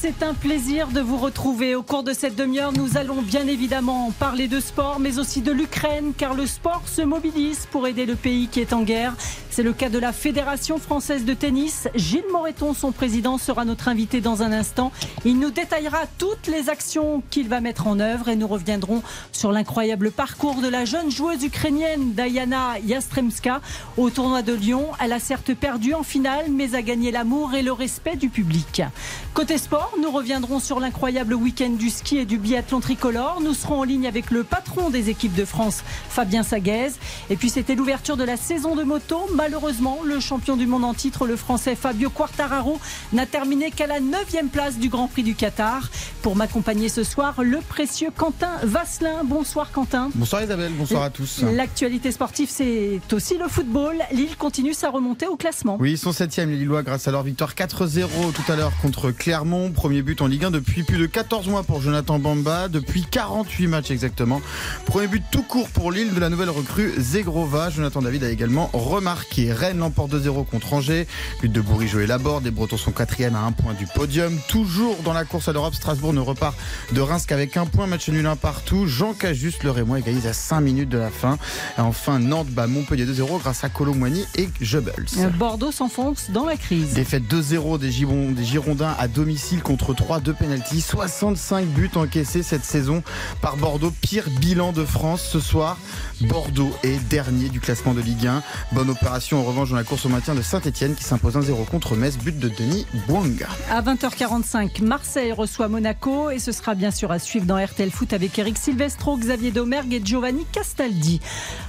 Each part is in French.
C'est un plaisir de vous retrouver. Au cours de cette demi-heure, nous allons bien évidemment parler de sport, mais aussi de l'Ukraine, car le sport se mobilise pour aider le pays qui est en guerre. C'est le cas de la Fédération française de tennis. Gilles Moreton, son président, sera notre invité dans un instant. Il nous détaillera toutes les actions qu'il va mettre en œuvre et nous reviendrons sur l'incroyable parcours de la jeune joueuse ukrainienne Diana Yastremska au tournoi de Lyon. Elle a certes perdu en finale, mais a gagné l'amour et le respect du public. Côté sport, nous reviendrons sur l'incroyable week-end du ski et du biathlon tricolore. Nous serons en ligne avec le patron des équipes de France, Fabien Saguez. Et puis c'était l'ouverture de la saison de moto. Malheureusement, le champion du monde en titre, le français Fabio Quartararo, n'a terminé qu'à la 9 place du Grand Prix du Qatar. Pour m'accompagner ce soir, le précieux Quentin Vasselin. Bonsoir Quentin. Bonsoir Isabelle, bonsoir à tous. L'actualité sportive, c'est aussi le football. Lille continue sa remontée au classement. Oui, ils sont 7 les Lillois grâce à leur victoire 4-0 tout à l'heure contre Clermont. Premier but en Ligue 1 depuis plus de 14 mois pour Jonathan Bamba, depuis 48 matchs exactement. Premier but tout court pour Lille de la nouvelle recrue Zegrova. Jonathan David a également remarqué. Rennes l'emporte 2-0 contre Angers. But de Bourigeau et Laborde. Les Bretons sont quatrième à un point du podium. Toujours dans la course à l'Europe, Strasbourg ne repart de Reims qu'avec un point. Match nul un partout. Jean Cajuste, le Rémois égalise à 5 minutes de la fin. Et enfin, Nantes bat Montpellier 2-0 grâce à Colomboigny et Jebels. Bordeaux s'enfonce dans la crise. Défaite 2-0 des, des Girondins à domicile contre 3 de pénalty. 65 buts encaissés cette saison par Bordeaux. Pire bilan de France ce soir. Bordeaux est dernier du classement de Ligue 1. Bonne opération en revanche dans la course au maintien de Saint-Etienne qui s'impose 1-0 contre Metz. But de Denis Bouanga. À 20h45, Marseille reçoit Monaco et ce sera bien sûr à suivre dans RTL Foot avec Eric Silvestro, Xavier Domergue et Giovanni Castaldi.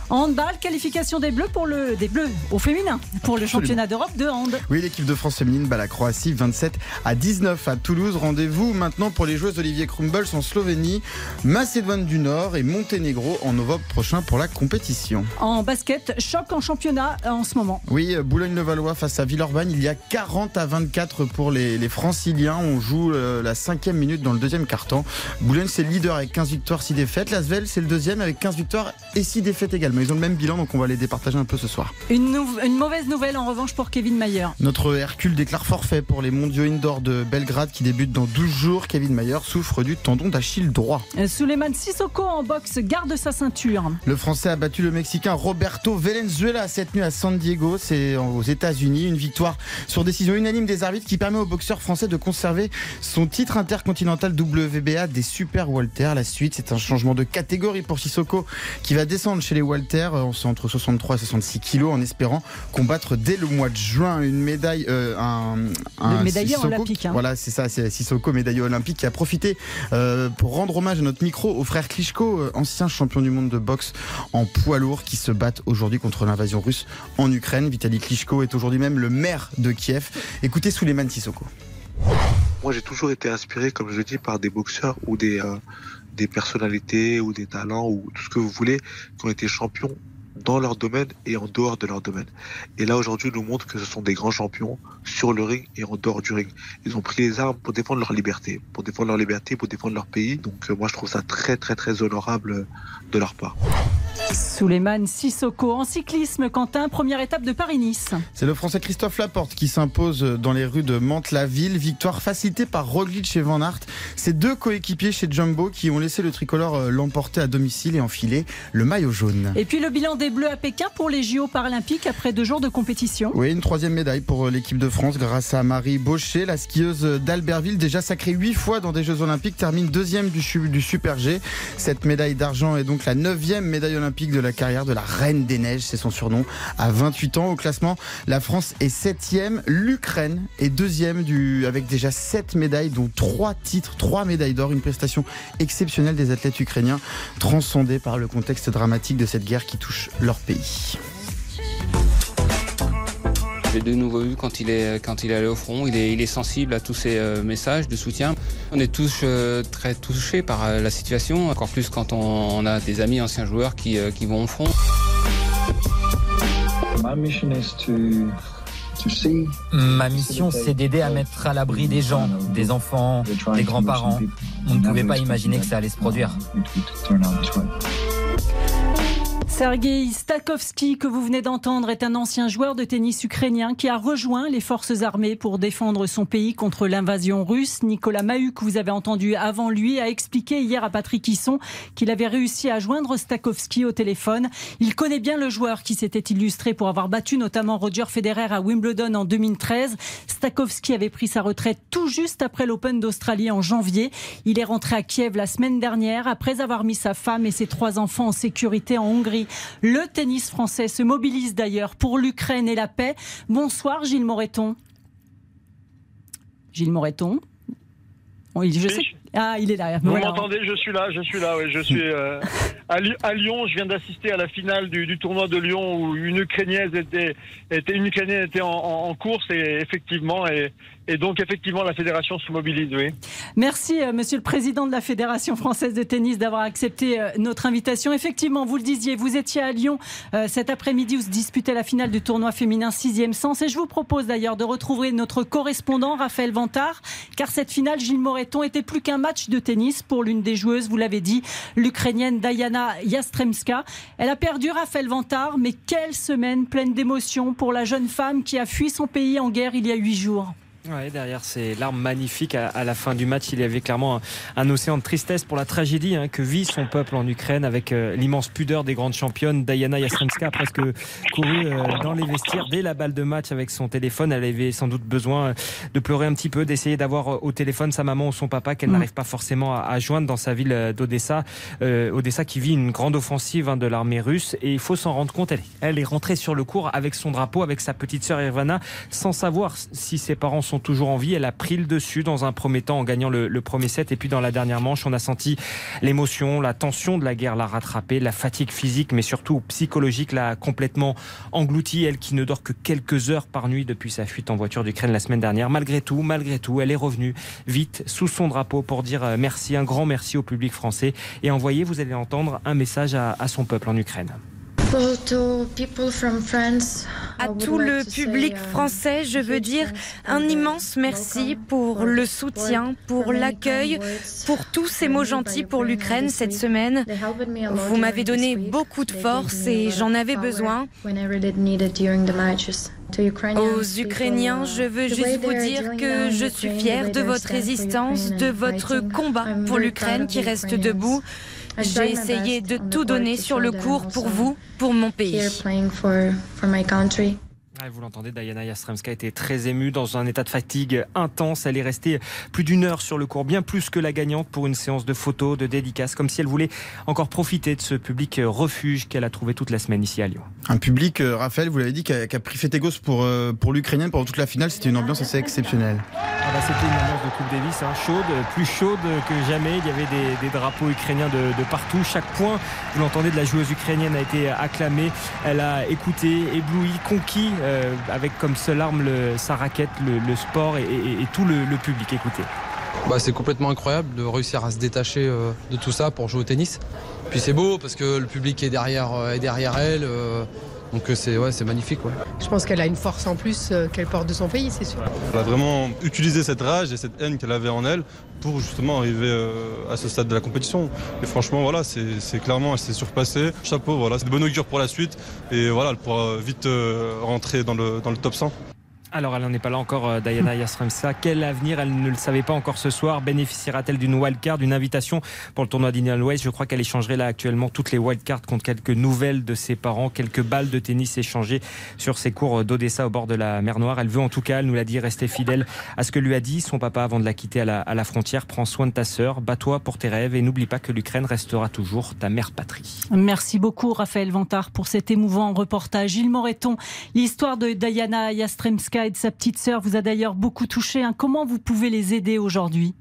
Handball, qualification des Bleus pour le des Bleus au féminin pour le championnat d'Europe de hand. Oui, l'équipe de France féminine bat la Croatie 27 à 19 à Toulouse. Rendez-vous maintenant pour les joueuses Olivier Krumbels en Slovénie, Macédoine du Nord et Monténégro en novembre prochain pour la compétition. En basket, choc en championnat en ce moment. Oui, Boulogne-le-Valois face à Villeurbanne, il y a 40 à 24 pour les, les Franciliens. On joue euh, la cinquième minute dans le deuxième quart-temps. Boulogne c'est le leader avec 15 victoires, 6 défaites. Lasvel c'est le deuxième avec 15 victoires et 6 défaites également. Ils ont le même bilan donc on va les départager un peu ce soir. Une, une mauvaise nouvelle en revanche pour Kevin Mayer. Notre Hercule déclare forfait pour les mondiaux indoor de Belgrade qui débutent dans 12 jours. Kevin Mayer souffre du tendon d'Achille droit. Euh, Suleiman Sissoko en boxe garde sa ceinture. Le Français a battu le Mexicain Roberto Valenzuela cette nuit à San Diego, c'est aux États-Unis. Une victoire sur décision unanime des arbitres qui permet au boxeur français de conserver son titre intercontinental WBA des Super Walter. La suite, c'est un changement de catégorie pour Sissoko qui va descendre chez les Walter, c'est entre 63 et 66 kilos, en espérant combattre dès le mois de juin une médaille, euh, un, un le médaillé olympique. Hein. Voilà, c'est ça, c'est Sissoko, médaillé olympique, qui a profité euh, pour rendre hommage à notre micro au frère Klitschko, euh, ancien champion du monde de boxe en poids lourd, qui se battent aujourd'hui contre l'invasion russe en Ukraine. Vitaly Klitschko est aujourd'hui même le maire de Kiev. Écoutez Souleymane Sissoko. Moi, j'ai toujours été inspiré, comme je le dis, par des boxeurs ou des, euh, des personnalités ou des talents ou tout ce que vous voulez qui ont été champions dans leur domaine et en dehors de leur domaine. Et là, aujourd'hui, nous montre que ce sont des grands champions sur le ring et en dehors du ring. Ils ont pris les armes pour défendre leur liberté, pour défendre leur liberté, pour défendre leur pays. Donc, euh, moi, je trouve ça très, très, très honorable de leur part. Souleymane Sissoko en cyclisme, Quentin, première étape de Paris-Nice. C'est le Français Christophe Laporte qui s'impose dans les rues de Mantes-la-Ville. Victoire facilitée par Roglic chez Van Aert. Ces deux coéquipiers chez Jumbo qui ont laissé le tricolore euh, l'emporter à domicile et enfiler le maillot jaune. Et puis le bilan des Bleus à Pékin pour les JO paralympiques après deux jours de compétition. Oui, une troisième médaille pour euh, l'équipe de France grâce à Marie Baucher, la skieuse d'Albertville, déjà sacrée huit fois dans des Jeux Olympiques, termine deuxième du, Super G. Cette médaille d'argent est donc la neuvième médaille olympique de la carrière de la Reine des Neiges, c'est son surnom. À 28 ans au classement, la France est septième, l'Ukraine est deuxième du, avec déjà sept médailles, dont trois titres, trois médailles d'or, une prestation exceptionnelle des athlètes ukrainiens, transcendés par le contexte dramatique de cette guerre qui touche leur pays. J'ai de nouveau vu quand il est, quand il est allé au front. Il est, il est sensible à tous ces euh, messages de soutien. On est tous euh, très touchés par euh, la situation, encore plus quand on, on, a des amis anciens joueurs qui, qui vont au front. My mission is to Ma mission, c'est d'aider à mettre à l'abri des gens, des enfants, des grands-parents. On ne pouvait pas imaginer que ça allait se produire. Sergei Stakhovski, que vous venez d'entendre, est un ancien joueur de tennis ukrainien qui a rejoint les forces armées pour défendre son pays contre l'invasion russe. Nicolas Mahut, que vous avez entendu avant lui, a expliqué hier à Patrick Hisson qu'il avait réussi à joindre Stakhovski au téléphone. Il connaît bien le joueur qui s'était illustré pour avoir battu notamment Roger Federer à Wimbledon en 2013. Stakhovski avait pris sa retraite tout juste après l'Open d'Australie en janvier. Il est rentré à Kiev la semaine dernière après avoir mis sa femme et ses trois enfants en sécurité en Hongrie. Le tennis français se mobilise d'ailleurs pour l'Ukraine et la paix. Bonsoir Gilles Moreton. Gilles Moreton. je sais. Ah, il est là. Vous m'entendez Je suis là, je suis là. je suis euh, à, Lyon. Je viens d'assister à la finale du, tournoi de Lyon où une Ukrainienne était, était une Ukrainienne était en, course et effectivement, et, et donc, effectivement, la fédération se mobilise, oui. Merci, euh, monsieur le président de la Fédération française de tennis, d'avoir accepté euh, notre invitation. Effectivement, vous le disiez, vous étiez à Lyon euh, cet après-midi où se disputait la finale du tournoi féminin 6e sens. Et je vous propose d'ailleurs de retrouver notre correspondant, Raphaël Vantard, car cette finale, Gilles Moreton, était plus qu'un match de tennis pour l'une des joueuses, vous l'avez dit, l'Ukrainienne Diana Yastremska. Elle a perdu Raphaël Vantard, mais quelle semaine pleine d'émotions pour la jeune femme qui a fui son pays en guerre il y a huit jours. Ouais, derrière ces larmes magnifiques à, la fin du match, il y avait clairement un, océan de tristesse pour la tragédie hein, que vit son peuple en Ukraine avec euh, l'immense pudeur des grandes championnes. Diana Yastremska a presque couru euh, dans les vestiaires dès la balle de match avec son téléphone. Elle avait sans doute besoin euh, de pleurer un petit peu, d'essayer d'avoir au téléphone sa maman ou son papa qu'elle mm. n'arrive pas forcément à, joindre dans sa ville d'Odessa. Odessa qui vit une grande offensive hein, de l'armée russe et il faut s'en rendre compte. Elle, elle est rentrée sur le cours avec son drapeau, avec sa petite sœur Irvana, sans savoir si ses parents sont toujours en vie. Elle a pris le dessus dans un premier temps en gagnant le, premier set. Et puis dans la dernière manche, on a senti l'émotion, la tension de la guerre l'a rattrapée, la fatigue physique, mais surtout psychologique l'a complètement engloutie. Elle qui ne dort que quelques heures par nuit depuis sa fuite en voiture d'Ukraine la semaine dernière. Malgré tout, malgré tout, elle est revenue vite sous son drapeau pour dire euh, merci, un grand merci au public français et envoyer, vous allez entendre, un message à son peuple en Ukraine. À tout le public français, je veux dire un immense merci pour le soutien, pour l'accueil, pour tous ces mots gentils pour l'Ukraine cette semaine. Vous m'avez donné beaucoup de force et j'en avais besoin. Aux Ukrainiens, je veux juste vous dire que je suis fière de votre résistance, de votre combat pour l'Ukraine qui reste debout. J'ai essayé de tout donner sur le cours pour vous, pour mon pays. Vous l'entendez, Diana Yastremska était très émue dans un état de fatigue intense. Elle est restée plus d'une heure sur le cours, bien plus que la gagnante pour une séance de photos, de dédicaces, comme si elle voulait encore profiter de ce public refuge qu'elle a trouvé toute la semaine ici à Lyon. Un public, euh, Raphaël, vous l'avez dit, qui a, pris fait égos pour, euh, pour l'Ukrainienne pendant toute la finale. C'était une ambiance assez exceptionnelle. Ah bah, c'était une ambiance de Coupe Davis, hein, chaude, plus chaude que jamais. Il y avait des, drapeaux ukrainiens de, partout. Chaque point, vous l'entendez, de la joueuse ukrainienne a été acclamé. Elle a écouté, ébloui, conquis. Euh, euh, avec comme seule arme sa raquette, le, sport et, tout le, public. Écoutez. Bah, c'est complètement incroyable de réussir à se détacher euh, de tout ça pour jouer au tennis. Puis c'est beau parce que le public est derrière, euh, est derrière elle. Donc c'est ouais, magnifique. Je pense qu'elle a une force en plus qu'elle porte de son pays, c'est sûr. Elle a vraiment utilisé cette rage et cette haine qu'elle avait en elle pour justement arriver à ce stade de la compétition. Et franchement, voilà, c'est clairement, elle s'est surpassée. Chapeau, voilà, c'est de bonne augure pour la suite. Et voilà, elle pourra vite rentrer dans le, dans le top 100. Alors, elle n'en est pas là encore, euh, Diana Yastremska. Quel avenir? Elle ne le savait pas encore ce soir. Bénéficiera-t-elle d'une wildcard, d'une invitation pour le tournoi d'Indian Je crois qu'elle échangerait là actuellement toutes les wildcards contre quelques nouvelles de ses parents, quelques balles de tennis échangées sur ses cours d'Odessa au bord de la mer Noire. Elle veut en tout cas, elle nous l'a dit, rester fidèle à ce que lui a dit son papa avant de la quitter à la, à la frontière. Prends soin de ta sœur, bats-toi pour tes rêves et n'oublie pas que l'Ukraine restera toujours ta mère patrie. Merci beaucoup, Raphaël Vantard, pour cet émouvant reportage. Gilles Moreton, l'histoire de Diana Yastremska et de sa petite sœur vous a d'ailleurs beaucoup touché. Hein. Comment vous pouvez les aider aujourd'hui?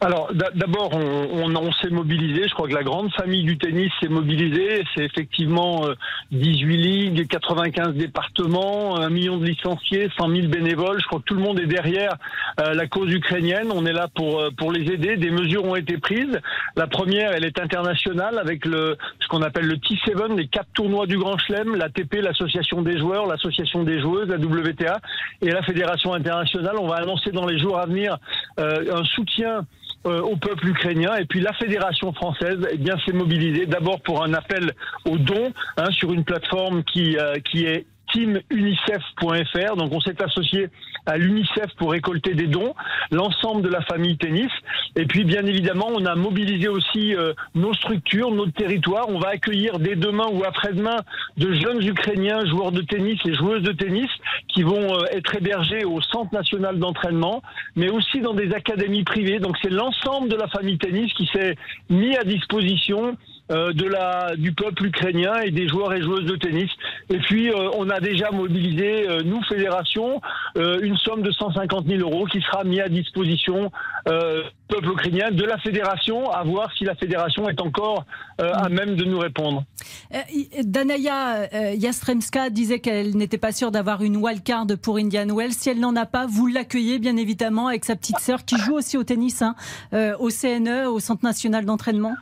Alors d'abord, on, on, s'est mobilisé. Je crois que la grande famille du tennis s'est mobilisée. C'est effectivement 18 euh, ligues, 95 départements, un million de licenciés, 100 000 bénévoles. Je crois que tout le monde est derrière euh, la cause ukrainienne. On est là pour euh, pour les aider. Des mesures ont été prises. La première, elle est internationale avec le ce qu'on appelle le T7, les quatre tournois du Grand Chelem, l'ATP, l'association des joueurs, l'association des joueuses, la WTA et la fédération internationale. On va annoncer dans les jours à venir un soutien euh, au peuple ukrainien. Et puis la fédération française eh bien s'est mobilisée d'abord pour un appel aux dons hein, sur une plateforme qui euh, qui est teamunicef.fr. Donc on s'est associé à l'UNICEF pour récolter des dons, l'ensemble de la famille tennis. Et puis bien évidemment, on a mobilisé aussi euh, nos structures, notre territoire. On va accueillir dès demain ou après-demain de jeunes Ukrainiens, joueurs de tennis et joueuses de tennis, qui vont euh, être hébergés au Centre national d'entraînement, mais aussi dans des académies privées. Donc c'est l'ensemble de la famille tennis qui s'est mis à disposition euh, de la du peuple ukrainien et des joueurs et joueuses de tennis. Et puis euh, on a déjà mobilisé euh, nous fédération une somme de 150 000 euros qui sera mis à disposition peuple ukrainien de la fédération, à voir si la fédération est encore à même de nous répondre. Danaya Yastremska disait qu'elle n'était pas sûre d'avoir une wildcard pour Indian Wells. Si elle n'en a pas, vous l'accueillez bien évidemment avec sa petite sœur qui joue aussi au tennis hein, au CNE, au Centre national d'entraînement.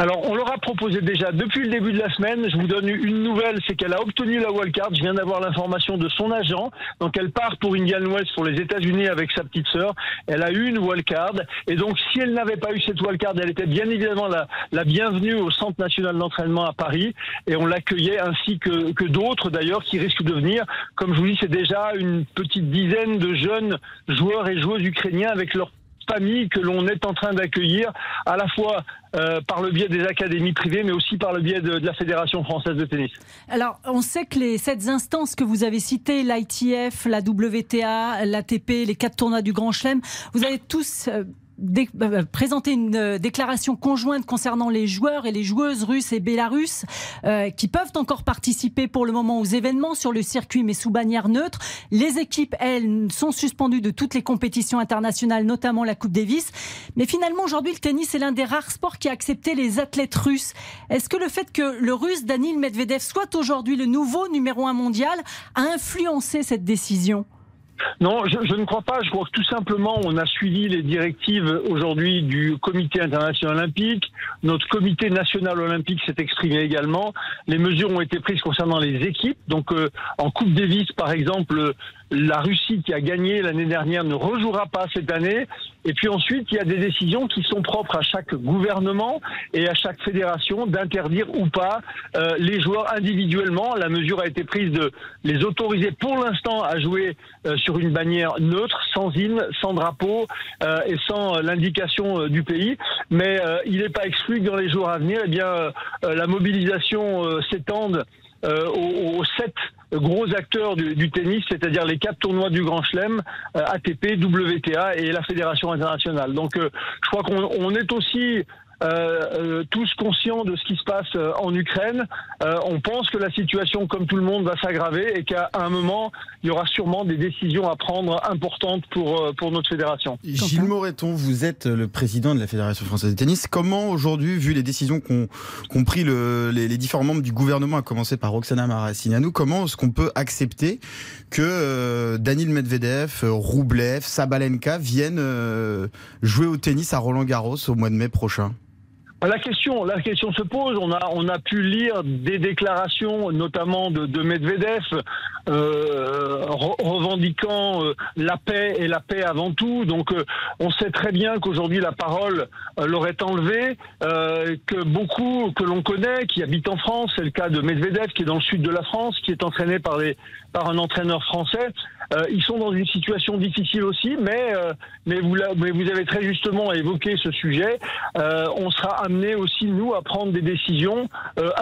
Alors, on leur a proposé déjà depuis le début de la semaine. Je vous donne une nouvelle, c'est qu'elle a obtenu la wildcard. Je viens d'avoir l'information de son agent. Donc, elle part pour Indian West pour les États-Unis avec sa petite sœur. Elle a eu une wildcard. Et donc, si elle n'avait pas eu cette wildcard, elle était bien évidemment la, la bienvenue au Centre national d'entraînement à Paris. Et on l'accueillait ainsi que, que d'autres d'ailleurs qui risquent de venir. Comme je vous dis, c'est déjà une petite dizaine de jeunes joueurs et joueuses ukrainiens avec leur famille que l'on est en train d'accueillir à la fois euh, par le biais des académies privées, mais aussi par le biais de, la Fédération française de tennis. Alors, on sait que les sept instances que vous avez citées, l'ITF, la WTA, l'ATP, les quatre tournois du Grand Chelem, vous avez tous euh, euh, présenter une euh, déclaration conjointe concernant les joueurs et les joueuses russes et bélarusses euh, qui peuvent encore participer pour le moment aux événements sur le circuit mais sous bannière neutre. Les équipes, elles, sont suspendues de toutes les compétitions internationales, notamment la Coupe Davis. Mais finalement, aujourd'hui, le tennis est l'un des rares sports qui a accepté les athlètes russes. Est-ce que le fait que le russe Danil Medvedev soit aujourd'hui le nouveau numéro un mondial a influencé cette décision? Non, je, je, ne crois pas. Je crois que tout simplement, on a suivi les directives aujourd'hui du Comité international olympique. Notre Comité national olympique s'est exprimé également. Les mesures ont été prises concernant les équipes. Donc, euh, en Coupe Davis, par exemple, la Russie qui a gagné l'année dernière ne rejouera pas cette année. Et puis ensuite, il y a des décisions qui sont propres à chaque gouvernement et à chaque fédération d'interdire ou pas euh, les joueurs individuellement. La mesure a été prise de les autoriser pour l'instant à jouer euh, sur une bannière neutre, sans hymne, sans drapeau euh, et sans l'indication du pays. Mais il n'est pas exclu que dans les jours à venir, eh bien, la mobilisation s'étende aux, aux sept gros acteurs du, tennis, c'est-à-dire les quatre tournois du Grand Chelem, euh, ATP, WTA et la Fédération internationale. Donc euh, je crois qu'on est aussi euh, euh, tous conscients de ce qui se passe euh, en Ukraine. on pense que la situation, comme tout le monde, va s'aggraver et qu'à un moment, il y aura sûrement des décisions à prendre importantes pour, pour notre fédération. Gilles Moreton, vous êtes le président de la Fédération française de tennis. Comment aujourd'hui, vu les décisions qu'ont pris le, les, les, différents membres du gouvernement, à commencer par Roxana Maracineanu, comment est-ce qu'on peut accepter que Daniel Medvedev, Roublev, Sabalenka viennent jouer au tennis à Roland Garros au mois de mai prochain? La question, la question se pose. On a, on a pu lire des déclarations, notamment de, de Medvedev, euh, revendiquant euh, la paix et la paix avant tout. Donc, euh, on sait très bien qu'aujourd'hui la parole leur est enlevée, que beaucoup que l'on connaît, qui habitent en France, c'est le cas de Medvedev, qui est dans le sud de la France, qui est entraîné par les, par un entraîneur français. Euh, ils sont dans une situation difficile aussi, mais, euh, mais, vous, mais vous avez très justement évoqué ce sujet. Euh, on sera amené aussi, nous, à prendre des décisions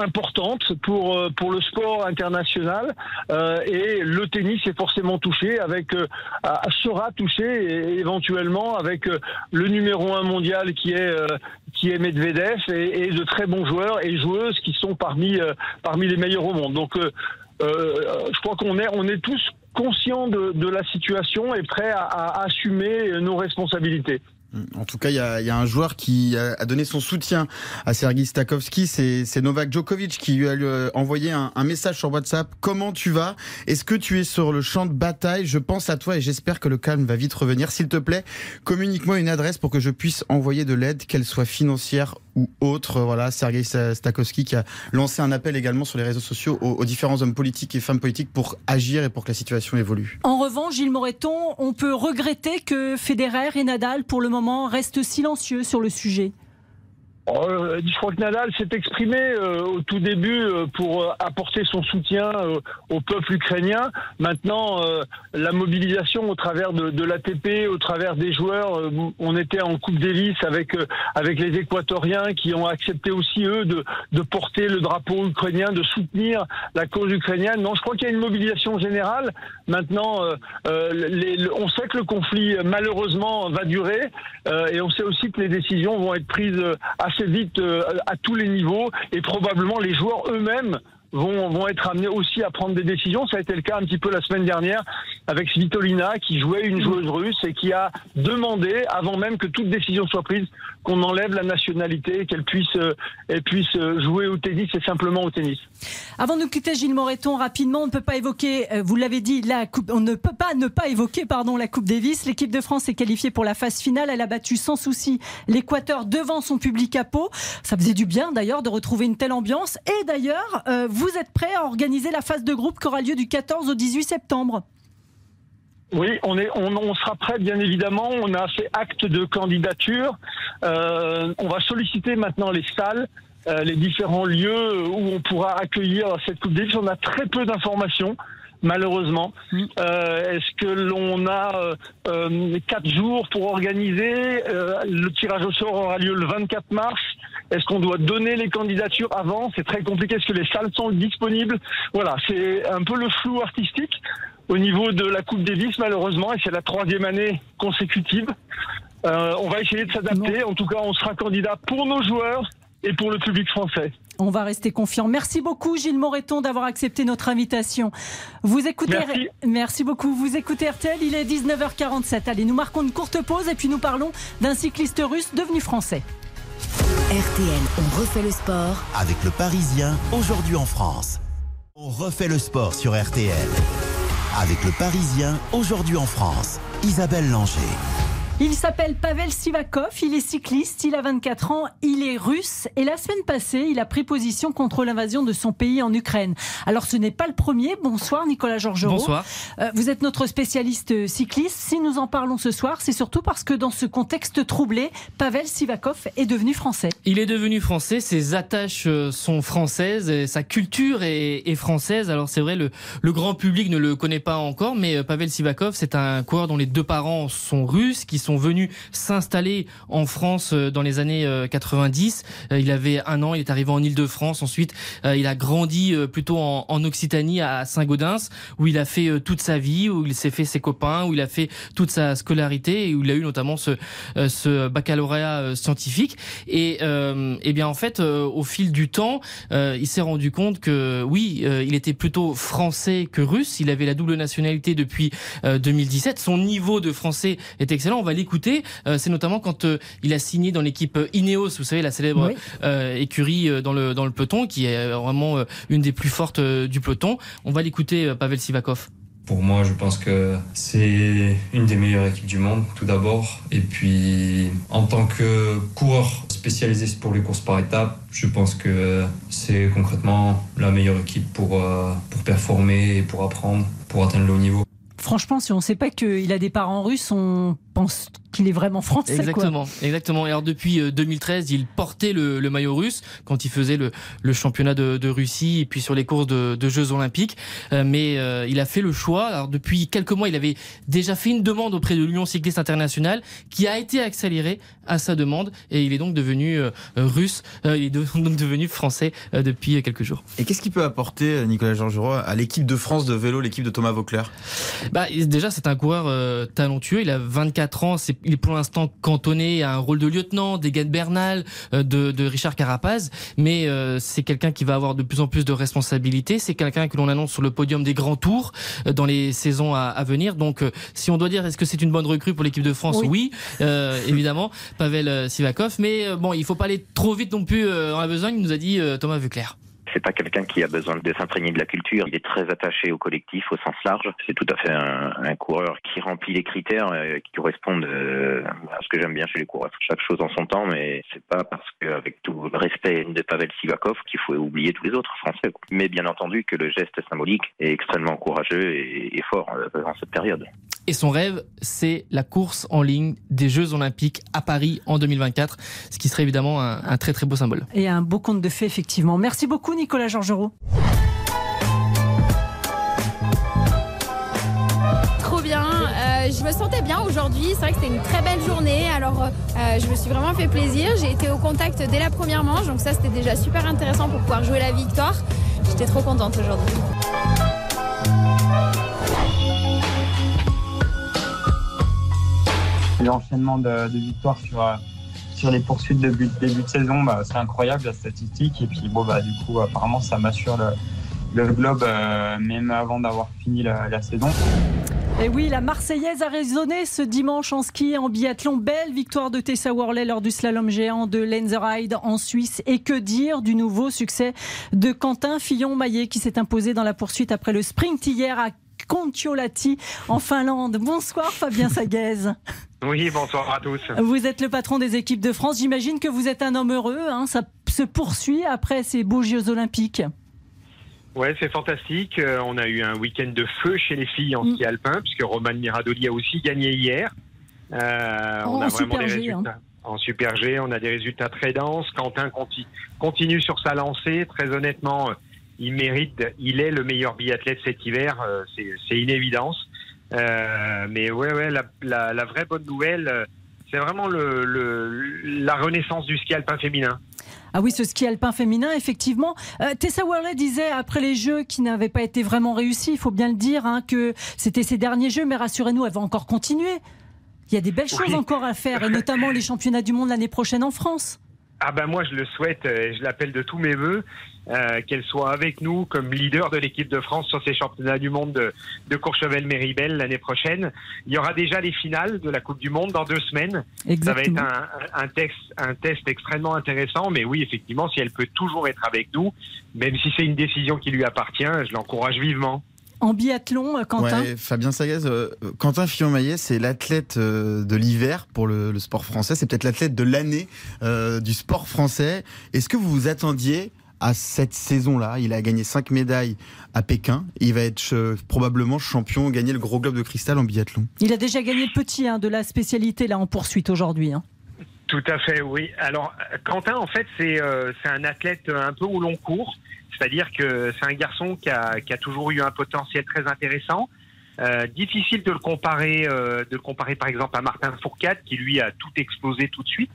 importantes pour, pour le sport international. et le tennis est forcément touché, avec, sera touché éventuellement avec le numéro un mondial qui est, qui est Medvedev et, et, de très bons joueurs et joueuses qui sont parmi, parmi les meilleurs au monde. Donc, je crois qu'on est, on est tous conscient de, la situation et prêt à, assumer nos responsabilités. En tout cas, il y a, un joueur qui a donné son soutien à Sergei Stakowski, c'est Novak Djokovic qui lui a envoyé un, un, message sur WhatsApp. Comment tu vas? Est-ce que tu es sur le champ de bataille? Je pense à toi et j'espère que le calme va vite revenir. S'il te plaît, communique-moi une adresse pour que je puisse envoyer de l'aide, qu'elle soit financière ou autre. Voilà, Sergei Stakowski qui a lancé un appel également sur les réseaux sociaux aux, aux, différents hommes politiques et femmes politiques pour agir et pour que la situation évolue. En revanche, Gilles Moreton, on peut regretter que Federer et Nadal, pour le moment, restent silencieux sur le sujet. Euh, je crois que Nadal s'est exprimé euh, au tout début euh, pour euh, apporter son soutien euh, au peuple ukrainien. Maintenant, la mobilisation au travers de, de l'ATP, au travers des joueurs, on était en Coupe Davis avec avec les Équatoriens qui ont accepté aussi eux de, de porter le drapeau ukrainien, de soutenir la cause ukrainienne. Non, je crois qu'il y a une mobilisation générale. Maintenant, les, on sait que le conflit malheureusement va durer et on sait aussi que les décisions vont être prises assez assez vite euh, à tous les niveaux et probablement les joueurs eux-mêmes vont, vont être amenés aussi à prendre des décisions. Ça a été le cas un petit peu la semaine dernière avec Svitolina qui jouait une joueuse russe et qui a demandé, avant même que toute décision soit prise, qu'on enlève la nationalité, qu'elle puisse, euh, elle puisse euh, jouer au tennis et simplement au tennis. Avant de nous quitter, Gilles Moreton, rapidement, on ne peut pas évoquer, euh, vous l'avez dit, la coupe, on ne peut pas ne pas évoquer, pardon, la Coupe Davis. L'équipe de France est qualifiée pour la phase finale. Elle a battu sans souci l'Équateur devant son public à Pau. Ça faisait du bien d'ailleurs de retrouver une telle ambiance. Et d'ailleurs, vous êtes prêt à organiser la phase de groupe qui aura lieu du 14 au 18 septembre. Oui, on, est, on, on, sera prêt, bien évidemment. On a fait acte de candidature. Euh, on va solliciter maintenant les salles, euh, les différents lieux où on pourra accueillir cette Coupe Davis. On a très peu d'informations malheureusement. Euh, Est-ce que l'on a euh, quatre jours pour organiser euh, Le tirage au sort aura lieu le 24 mars. Est-ce qu'on doit donner les candidatures avant? C'est très compliqué. Est-ce que les salles sont disponibles Voilà, c'est un peu le flou artistique au niveau de la Coupe Davis, malheureusement, et c'est la troisième année consécutive. Euh, on va essayer de s'adapter. En tout cas, on sera candidat pour nos joueurs et pour le public français. On va rester confiant. Merci beaucoup Gilles Moreton d'avoir accepté notre invitation. Vous écoutez Merci. Merci beaucoup. Vous écoutez RTL, il est 19h47. Allez, nous marquons une courte pause et puis nous parlons d'un cycliste russe devenu français. RTL, on refait le sport avec le Parisien aujourd'hui en France. On refait le sport sur RTL avec le Parisien aujourd'hui en France. Isabelle Langer. Il s'appelle Pavel Sivakov, il est cycliste, il a 24 ans, il est russe et la semaine passée, il a pris position contre l'invasion de son pays en Ukraine. Alors ce n'est pas le premier. Bonsoir Nicolas Georgerot. Bonsoir. Euh, vous êtes notre spécialiste cycliste. Si nous en parlons ce soir, c'est surtout parce que dans ce contexte troublé, Pavel Sivakov est devenu français. Il est devenu français, ses attaches euh, sont françaises, et sa culture est, est française. Alors c'est vrai, le, le, grand public ne le connaît pas encore, mais euh, Pavel Sivakov, c'est un coureur dont les deux parents sont russes, qui sont venus s'installer en France euh, dans les années 90. Il avait un an, il est arrivé en Ile-de-France. Ensuite, il a grandi plutôt en, Occitanie, à Saint-Gaudens, où il a fait toute sa vie, où il s'est fait ses copains, où il a fait toute sa scolarité et où il a eu notamment ce, ce baccalauréat scientifique. Et, euh, et bien en fait, euh, au fil du temps, euh, il s'est rendu compte que oui, il était plutôt français que russe. Il avait la double nationalité depuis 2017. Son niveau de français est excellent. On va l'écouter. C'est notamment quand il a signé dans l'équipe Ineos, vous savez, la célèbre oui. écurie dans le dans le peloton, qui est vraiment une des plus fortes du peloton. On va l'écouter, Pavel Sivakov. Pour moi, je pense que c'est une des meilleures équipes du monde, tout d'abord. Et puis, en tant que coureur spécialisé pour les courses par étapes, je pense que c'est concrètement la meilleure équipe pour, pour performer et pour apprendre, pour atteindre le haut niveau. Franchement, si on ne sait pas qu'il a des parents russes, on pense qu'il est vraiment français. Exactement, quoi. exactement. Et alors depuis 2013, il portait le, le maillot russe quand il faisait le, le championnat de, de, Russie et puis sur les courses de, de Jeux Olympiques. Euh, mais euh, il a fait le choix. Alors depuis quelques mois, il avait déjà fait une demande auprès de l'Union cycliste internationale qui a été accélérée à sa demande et il est donc devenu euh, russe. il est donc devenu français depuis quelques jours. Et qu'est-ce qu'il peut apporter, Nicolas Georgerot, à l'équipe de France de vélo, l'équipe de Thomas Vauclair? Bah, déjà, c'est un coureur talentueux. Il a 24 4 ans, c'est, il est pour l'instant cantonné à un rôle de lieutenant, d'Egan Bernal, de, de Richard Carapaz, mais c'est quelqu'un qui va avoir de plus en plus de responsabilités. C'est quelqu'un que l'on annonce sur le podium des grands tours dans les saisons à, à venir. Donc, si on doit dire est-ce que c'est une bonne recrue pour l'équipe de France, oui, évidemment, Pavel Sivakov. Mais bon, il faut pas aller trop vite non plus dans la besogne, nous a dit Thomas Vuclair c'est pas quelqu'un qui a besoin de s'imprégner de la culture. Il est très attaché au collectif au sens large. C'est tout à fait un, coureur qui remplit les critères euh, qui correspondent euh, à ce que j'aime bien chez les coureurs. Chaque chose en son temps, mais c'est pas parce qu'avec tout le respect de Pavel Sivakov qu'il faut oublier tous les autres Français. Mais bien entendu que le geste symbolique est extrêmement courageux et, fort euh, dans cette période. Et son rêve, c'est la course en ligne des Jeux Olympiques à Paris en 2024, ce qui serait évidemment un, très très beau symbole. Et un beau conte de fait, effectivement. Merci beaucoup, Nicolas Georgerot. Trop bien. Euh, je me sentais bien aujourd'hui. C'est vrai que c'était une très belle journée. Alors, euh, je me suis vraiment fait plaisir. J'ai été au contact dès la première manche. Donc, ça, c'était déjà super intéressant pour pouvoir jouer la victoire. J'étais trop contente aujourd'hui. L'enchaînement de, victoires sur, euh, sur les poursuites de but, début de saison, bah, c'est incroyable la statistique. Et puis bon, bah, du coup, apparemment, ça m'assure le, le globe, euh, même avant d'avoir fini la, saison. Et oui, la Marseillaise a résonné ce dimanche en ski et en biathlon. Belle victoire de Tessa Worley lors du slalom géant de Lenzerheide en Suisse. Et que dire du nouveau succès de Quentin Fillon-Maillet qui s'est imposé dans la poursuite après le sprint hier à Kontiolahti en Finlande. Bonsoir Fabien Saguez. Oui, bonsoir à tous. Vous êtes le patron des équipes de France. J'imagine que vous êtes un homme heureux. Hein. Ça se poursuit après ces beaux Jeux Olympiques. Ouais, c'est fantastique. Euh, on a eu un week-end de feu chez les filles en ski alpin, puisque Roman Miradoli a aussi gagné hier. Euh, on a vraiment des hein. résultats. En Super G, on a des résultats très denses. Quentin continue sur sa lancée. Très honnêtement, il mérite, il est le meilleur biathlète cet hiver, euh, c'est une évidence. Euh, mais ouais, ouais, la, la, vraie bonne nouvelle, euh, c'est vraiment le, la renaissance du ski alpin féminin. Ah oui, ce ski alpin féminin, effectivement. Tessa Worley disait après les Jeux qui n'avaient pas été vraiment réussis, il faut bien le dire, hein, que c'était ses derniers Jeux, mais rassurez-nous, elle va encore continuer. Il y a des belles choses encore à faire, et notamment les championnats du monde l'année prochaine en France. Ah ben moi je le souhaite, je l'appelle de tous mes voeux. Euh, qu'elle soit avec nous comme leader de l'équipe de France sur ces championnats du monde de, de Courchevel-Méribel l'année prochaine. Il y aura déjà les finales de la Coupe du Monde dans deux semaines. Ça va être un, un, texte, un test extrêmement intéressant, mais oui, effectivement, si elle peut toujours être avec nous, même si c'est une décision qui lui appartient, je l'encourage vivement. En biathlon, euh, Quentin? Fabien Sagaz, euh, Quentin Fillon-Maillet, c'est l'athlète de l'hiver pour le, le, sport français. C'est peut-être l'athlète de l'année du sport français. Est-ce que vous vous attendiez à cette saison-là? Il a gagné 5 médailles à Pékin. Il va être euh, probablement champion, gagner le gros globe de cristal en biathlon. Il a déjà gagné le petit hein, de la spécialité là en poursuite aujourd'hui. Hein. Tout à fait, oui. Alors, Quentin, en fait, c'est euh, un athlète un peu au long cours. C'est-à-dire que c'est un garçon qui a, toujours eu un potentiel très intéressant. Euh, difficile de le comparer, euh, de le comparer par exemple à Martin Fourcade qui lui a tout explosé tout de suite.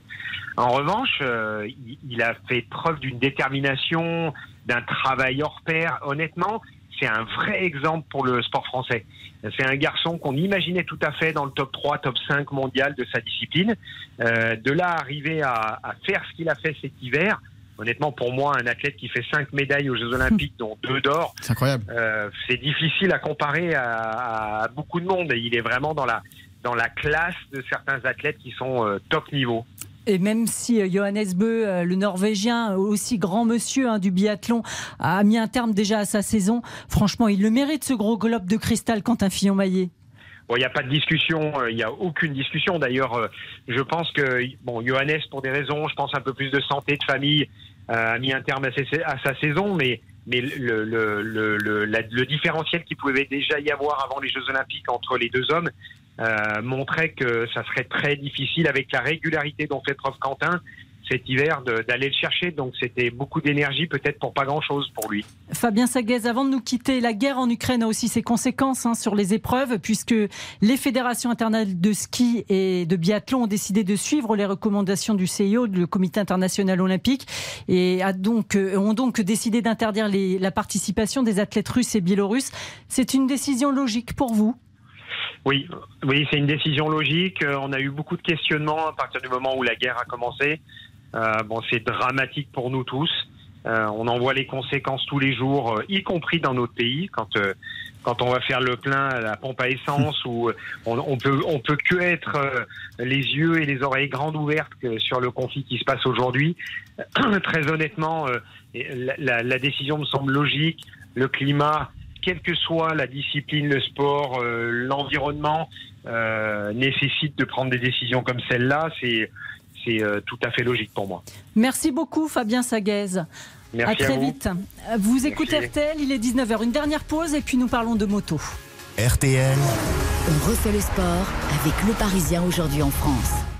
En revanche, euh, il, a fait preuve d'une détermination, d'un travail hors pair. Honnêtement, c'est un vrai exemple pour le sport français. C'est un garçon qu'on imaginait tout à fait dans le top 3, top 5 mondial de sa discipline. de là arriver à, à faire ce qu'il a fait cet hiver, honnêtement, pour moi, un athlète qui fait cinq médailles aux Jeux Olympiques, dont deux d'or, c'est incroyable. Euh, c'est difficile à comparer à, beaucoup de monde. Il est vraiment dans la dans la classe de certains athlètes qui sont euh, top niveau. Et même si euh, Johannes Bö, le Norvégien, aussi grand monsieur hein, du biathlon, a mis un terme déjà à sa saison, franchement, il le mérite ce gros globe de cristal, quand un Fillon-Maillet. Bon, il n'y a pas de discussion, il n'y a aucune discussion. D'ailleurs, je pense que, bon, Johannes, pour des raisons, je pense un peu plus de santé, de famille, a mis un terme à, sa saison, mais mais le, le, le, le, différentiel qui pouvait déjà y avoir avant les Jeux Olympiques entre les deux hommes euh, montrait que ça serait très difficile avec la régularité dont fait preuve Quentin cet hiver d'aller le chercher. Donc c'était beaucoup d'énergie peut-être pour pas grand-chose pour lui. Fabien Saguez, avant de nous quitter, la guerre en Ukraine a aussi ses conséquences hein, sur les épreuves puisque les fédérations internationales de ski et de biathlon ont décidé de suivre les recommandations du CIO, le Comité international olympique, et a donc, euh, ont donc décidé d'interdire la participation des athlètes russes et biélorusses. C'est une décision logique pour vous? Oui, oui, c'est une décision logique. Euh, On a eu beaucoup de questionnements à partir du moment où la guerre a commencé. Euh, bon, c'est dramatique pour nous tous. Euh, on en voit les conséquences tous les jours, euh, y compris dans notre pays, quand quand on va faire le plein à la pompe à essence, où euh, on, on peut on peut que être les yeux et les oreilles grandes ouvertes sur le conflit qui se passe aujourd'hui. Très honnêtement, la, la- la décision me semble logique. Le climat, quelle que soit la discipline, le sport, euh, l'environnement, euh, nécessite de prendre des décisions comme celle-là. C'est c'est euh, tout à fait logique pour moi. Merci beaucoup Fabien Saguez. Merci à très à vous. vite. Vous écoutez. RTL, il est 19h. Une dernière pause et puis nous parlons de moto. RTL, On refait le sport avec le Parisien aujourd'hui en France.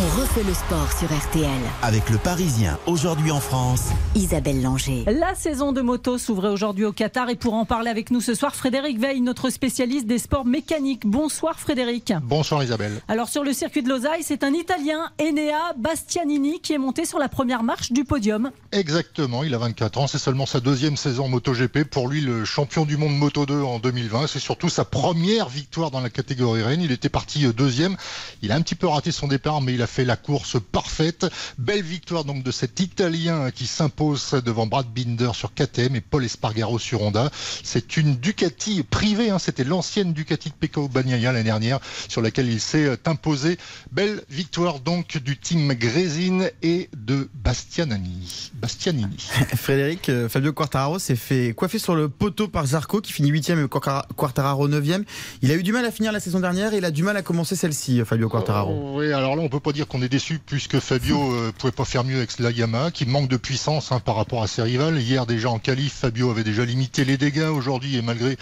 On refait le sport sur RTL. avec le Parisien aujourd'hui en France. Isabelle Langer. La saison de moto s'ouvrait aujourd'hui au Qatar et pour en parler avec nous ce soir, Frédéric Veil, notre spécialiste des sports mécaniques. Bonsoir Frédéric. Bonsoir Isabelle. Alors sur le circuit de Losail, c'est un Italien, Enea Bastianini, qui est monté sur la première marche du podium. Exactement, il a 24 ans, c'est seulement sa deuxième saison en MotoGP. Pour lui, le champion du monde Moto 2 en 2020, c'est surtout sa première victoire dans la catégorie Rennes. Il était parti euh, deuxième, il a un petit peu raté son départ, mais il a fait la course parfaite. Belle victoire donc de cet Italien qui s'impose devant Brad Binder sur KTM et Paul Espargaro sur Honda. C'est une Ducati privée, hein. c'était l'ancienne Ducati de Pecco Bagnaia l'année dernière sur laquelle il s'est euh, imposé. Belle victoire donc du team Grésine et de Bastianini. Bastianini. Frédéric, euh, Fabio Quartararo s'est fait coiffer sur le poteau par Zarco qui finit 8 et Quartara- Quartararo 9 Il a eu du mal à finir la saison dernière et il a du mal à commencer celle-ci, euh, Fabio Quartararo. Oui, alors là, on peut pas dire qu'on est déçu puisque Fabio euh, pouvait pas faire mieux avec la Yamaha, qui manque de puissance hein, par rapport à ses rivales. Hier, déjà en qualif, Fabio avait déjà limité les dégâts aujourd'hui et malgré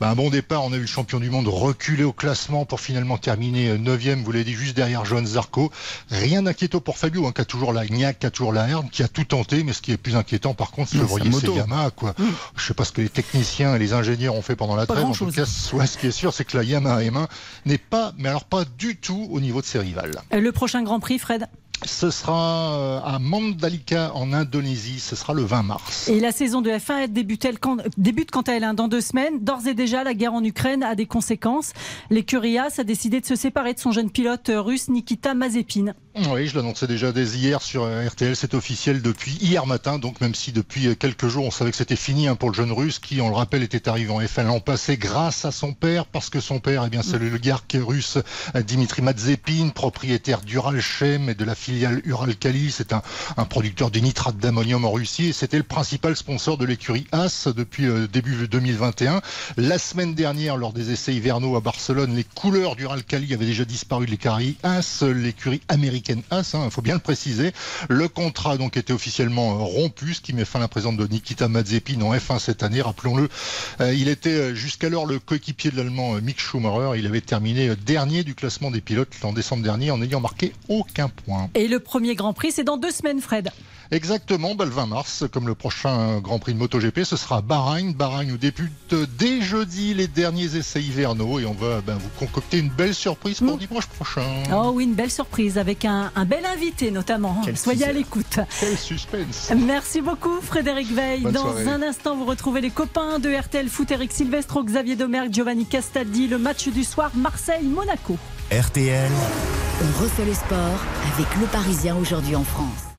bah, un bon départ, on a vu le champion du monde reculer au classement pour finalement terminer 9e, vous l'avez dit, juste derrière Johan Zarco. Rien d'inquiétant pour Fabio, hein, qui a toujours la gnaque, qui a toujours la herbe, qui a tout tenté, mais ce qui est plus inquiétant par contre, c'est de Mais voir sa ces moto. Yamaha. Quoi. Je sais pas ce que les techniciens et les ingénieurs ont fait pendant la Pas trêve. En tout cas, ouais, ce qui est sûr, c'est que la Yamaha M1 n'est pas, mais alors pas du tout au niveau de ses rivales. Euh, Le prochain Grand Prix, Fred Ce sera euh, à Mandalika en Indonésie, ce sera le 20 mars. Et la saison de F1 elle débute, elle quand- débute quant à elle hein, dans deux semaines. D'ores et déjà, la guerre en Ukraine a des conséquences. L'écurie a décidé de se séparer de son jeune pilote euh, russe Nikita Mazepin. Oui, je l'annonçais déjà dès hier sur euh, RTL, c'est officiel depuis hier matin, donc même si depuis euh, quelques jours on savait que c'était fini hein, pour le jeune russe qui, on le rappelle, était arrivé en F1 l'an passé grâce à son père, parce que son père, eh bien, c'est l'oligarque russe euh, Dimitri Mazepin, propriétaire d'Uralchem et de la filiale Uralkali, c'est un, un producteur de nitrate d'ammonium en Russie et c'était le principal sponsor de l'écurie As depuis début 2021. La semaine dernière, lors des essais hivernaux à Barcelone, les couleurs d'Uralkali avaient déjà disparu de l'écurie As, l'écurie américaine Il faut bien le préciser. Le contrat donc été officiellement euh, rompu, ce qui met fin à la présence de Nikita Mazepin en F1 cette année. Rappelons-le, euh, il était euh, jusqu'alors le coéquipier de l'Allemand Mick Schumacher. Il avait terminé dernier du classement des pilotes en décembre dernier en n'ayant marqué aucun point. Et le premier Grand Prix, c'est dans deux semaines, Fred. Exactement, bah, le 20 mars, comme le prochain Grand Prix de MotoGP, ce sera à Bahreïn. Bahreïn où débutent dès jeudi les derniers essais hivernaux et on va ben, vous concocter une belle surprise pour dimanche prochain. Oh oui, une belle surprise avec un, un bel invité notamment. Quel Soyez à l'écoute. Quel suspense Merci beaucoup Frédéric Veil. Bonne Dans soirée. un instant, vous retrouvez les copains de RTL Foot, Eric Silvestro, Xavier Domergue, Giovanni Castaldi, le match du soir Marseille-Monaco. RTL, On refait le sport avec le Parisien aujourd'hui en France.